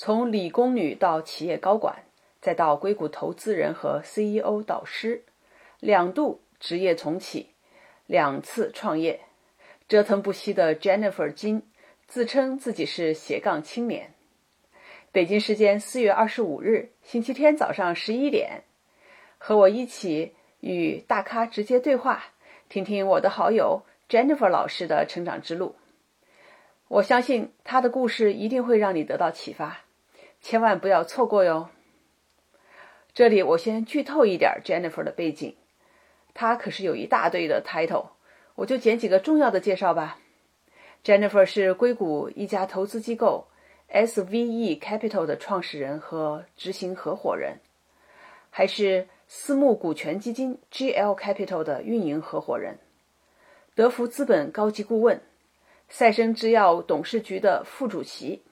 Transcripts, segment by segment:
从理工女到企业高管，再到硅谷投资人和 CEO 导师，两度职业重启，两次创业，折腾不息的 Jennifer 金自称自己是斜杠青年。北京时间四月二十五日星期天早上十一点，和我一起与大咖直接对话，听听我的好友 Jennifer 老师的成长之路。我相信他的故事一定会让你得到启发，千万不要错过哟。这里我先剧透一点 Jennifer 的背景，她可是有一大堆的 title，我就捡几个重要的介绍吧。Jennifer 是硅谷一家投资机构 SVE Capital 的创始人和执行合伙人，还是私募股权基金 GL Capital 的运营合伙人，德福资本高级顾问。赛生制药董事局的副主席，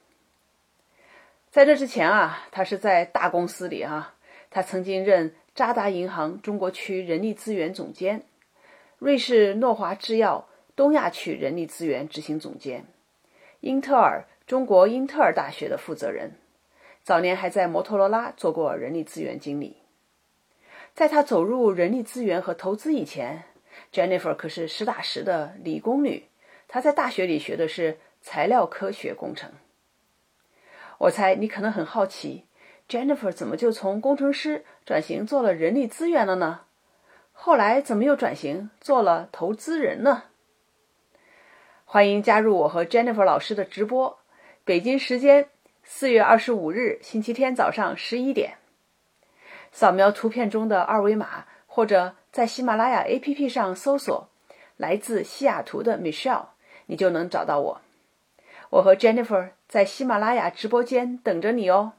在这之前啊，他是在大公司里啊，他曾经任渣打银行中国区人力资源总监，瑞士诺华制药东亚区人力资源执行总监，英特尔中国英特尔大学的负责人，早年还在摩托罗拉做过人力资源经理。在他走入人力资源和投资以前，Jennifer 可是实打实的理工女。她在大学里学的是材料科学工程。我猜你可能很好奇，Jennifer 怎么就从工程师转型做了人力资源了呢？后来怎么又转型做了投资人呢？欢迎加入我和 Jennifer 老师的直播，北京时间四月二十五日星期天早上十一点。扫描图片中的二维码，或者在喜马拉雅 APP 上搜索“来自西雅图的 Michelle”。你就能找到我，我和 Jennifer 在喜马拉雅直播间等着你哦。